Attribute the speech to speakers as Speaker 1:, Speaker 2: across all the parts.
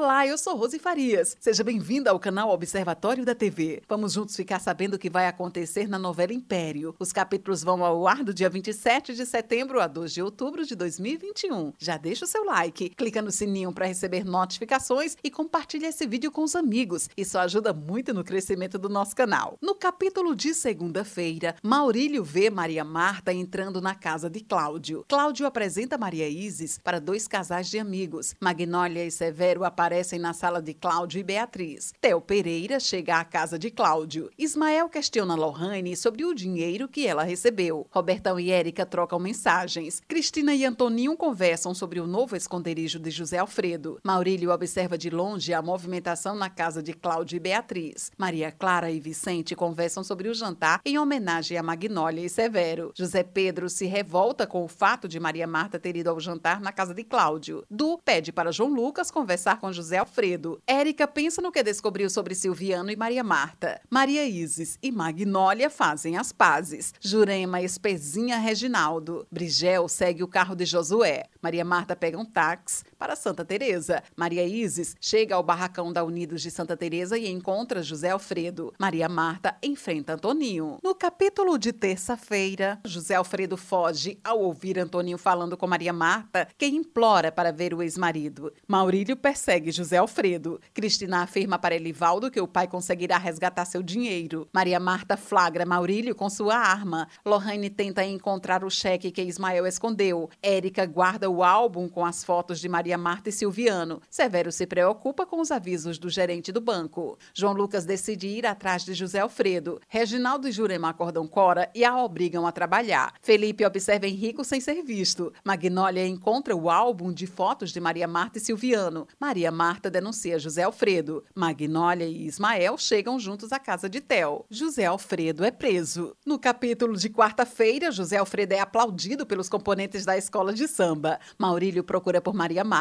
Speaker 1: Olá, eu sou Rose Farias. Seja bem-vinda ao canal Observatório da TV. Vamos juntos ficar sabendo o que vai acontecer na novela Império. Os capítulos vão ao ar do dia 27 de setembro a 2 de outubro de 2021. Já deixa o seu like, clica no sininho para receber notificações e compartilha esse vídeo com os amigos. Isso ajuda muito no crescimento do nosso canal. No capítulo de segunda-feira, Maurílio vê Maria Marta entrando na casa de Cláudio. Cláudio apresenta Maria Isis para dois casais de amigos. Magnólia e Severo aparecem na sala de Cláudio e Beatriz. Theo Pereira chega à casa de Cláudio. Ismael questiona Lohane sobre o dinheiro que ela recebeu. Robertão e Érica trocam mensagens. Cristina e Antoninho conversam sobre o novo esconderijo de José Alfredo. Maurílio observa de longe a movimentação na casa de Cláudio e Beatriz. Maria Clara e Vicente conversam sobre o jantar em homenagem a Magnólia e Severo. José Pedro se revolta com o fato de Maria Marta ter ido ao jantar na casa de Cláudio. Du pede para João Lucas conversar com José Alfredo. Érica pensa no que descobriu sobre Silviano e Maria Marta. Maria Isis e Magnólia fazem as pazes. Jurema espezinha Reginaldo. Brigel segue o carro de Josué. Maria Marta pega um táxi para Santa Teresa. Maria Isis chega ao barracão da Unidos de Santa Teresa e encontra José Alfredo. Maria Marta enfrenta Antoninho. No capítulo de terça-feira, José Alfredo foge ao ouvir Antoninho falando com Maria Marta, que implora para ver o ex-marido. Maurílio persegue segue José Alfredo. Cristina afirma para Elivaldo que o pai conseguirá resgatar seu dinheiro. Maria Marta flagra Maurílio com sua arma. Lohane tenta encontrar o cheque que Ismael escondeu. Érica guarda o álbum com as fotos de Maria Marta e Silviano. Severo se preocupa com os avisos do gerente do banco. João Lucas decide ir atrás de José Alfredo. Reginaldo e Jurema acordam Cora e a obrigam a trabalhar. Felipe observa Henrico sem ser visto. Magnólia encontra o álbum de fotos de Maria Marta e Silviano. Maria Maria Marta denuncia José Alfredo. Magnólia e Ismael chegam juntos à casa de Tel. José Alfredo é preso. No capítulo de quarta-feira, José Alfredo é aplaudido pelos componentes da escola de samba. Maurílio procura por Maria Marta.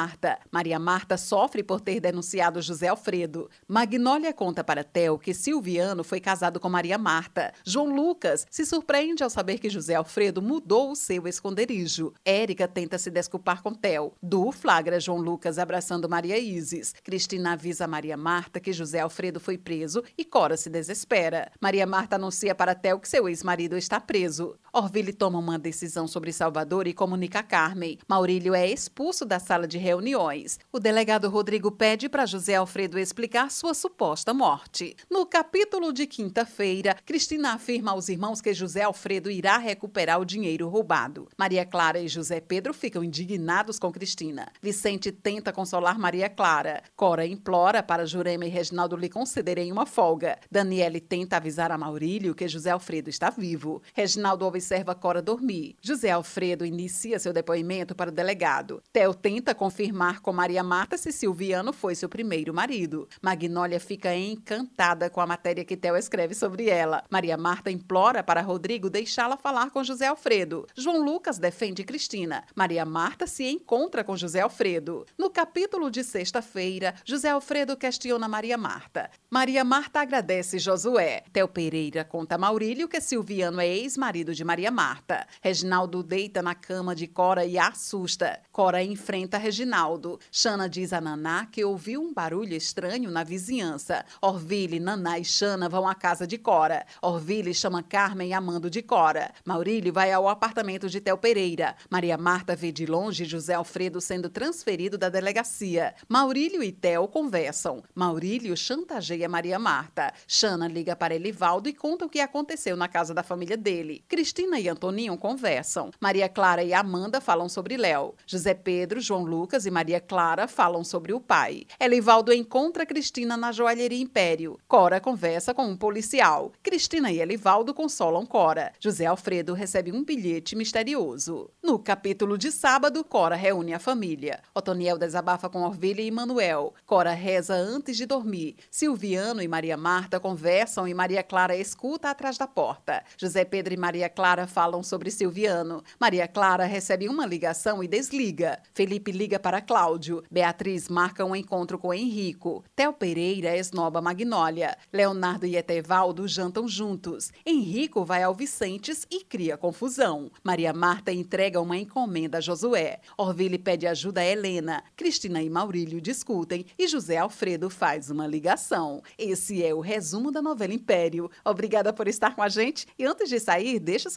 Speaker 1: Maria Marta sofre por ter denunciado José Alfredo. Magnólia conta para Tel que Silviano foi casado com Maria Marta. João Lucas se surpreende ao saber que José Alfredo mudou o seu esconderijo. Érica tenta se desculpar com Tel. Du flagra João Lucas abraçando Maria Isa. Cristina avisa Maria Marta que José Alfredo foi preso e Cora se desespera. Maria Marta anuncia para Tel que seu ex-marido está preso. Orville toma uma decisão sobre Salvador e comunica a Carmen. Maurílio é expulso da sala de reuniões. O delegado Rodrigo pede para José Alfredo explicar sua suposta morte. No capítulo de quinta-feira, Cristina afirma aos irmãos que José Alfredo irá recuperar o dinheiro roubado. Maria Clara e José Pedro ficam indignados com Cristina. Vicente tenta consolar Maria Clara. Cora implora para Jurema e Reginaldo lhe concederem uma folga. Daniele tenta avisar a Maurílio que José Alfredo está vivo. Reginaldo observa Cora dormir. José Alfredo inicia seu depoimento para o delegado. Theo tenta confirmar com Maria Marta se Silviano foi seu primeiro marido. Magnólia fica encantada com a matéria que Theo escreve sobre ela. Maria Marta implora para Rodrigo deixá-la falar com José Alfredo. João Lucas defende Cristina. Maria Marta se encontra com José Alfredo. No capítulo de sexta sexta-feira, José Alfredo questiona Maria Marta. Maria Marta agradece Josué. Theo Pereira conta a Maurílio que Silviano é ex-marido de Maria Marta. Reginaldo deita na cama de Cora e a assusta. Cora enfrenta Reginaldo. Xana diz a Naná que ouviu um barulho estranho na vizinhança. Orville, Naná e Xana vão à casa de Cora. Orville chama Carmen e Amando de Cora. Maurílio vai ao apartamento de Theo Pereira. Maria Marta vê de longe José Alfredo sendo transferido da delegacia. Maurílio e Theo conversam. Maurílio chantageia Maria Marta. Xana liga para Elivaldo e conta o que aconteceu na casa da família dele. Cristina e Antoninho conversam. Maria Clara e Amanda falam sobre Léo. José Pedro, João Lucas e Maria Clara falam sobre o pai. Elivaldo encontra Cristina na joalheria Império. Cora conversa com um policial. Cristina e Elivaldo consolam Cora. José Alfredo recebe um bilhete misterioso. No capítulo de sábado, Cora reúne a família. Otoniel desabafa com Orvilha e Manuel. Cora reza antes de dormir. Silviano e Maria Marta conversam e Maria Clara escuta atrás da porta. José Pedro e Maria Clara Clara falam sobre Silviano. Maria Clara recebe uma ligação e desliga. Felipe liga para Cláudio. Beatriz marca um encontro com Henrico. Theo Pereira esnoba Magnólia. Leonardo e Etevaldo jantam juntos. Henrico vai ao Vicentes e cria confusão. Maria Marta entrega uma encomenda a Josué. Orville pede ajuda a Helena. Cristina e Maurílio discutem e José Alfredo faz uma ligação. Esse é o resumo da novela Império. Obrigada por estar com a gente e antes de sair, deixa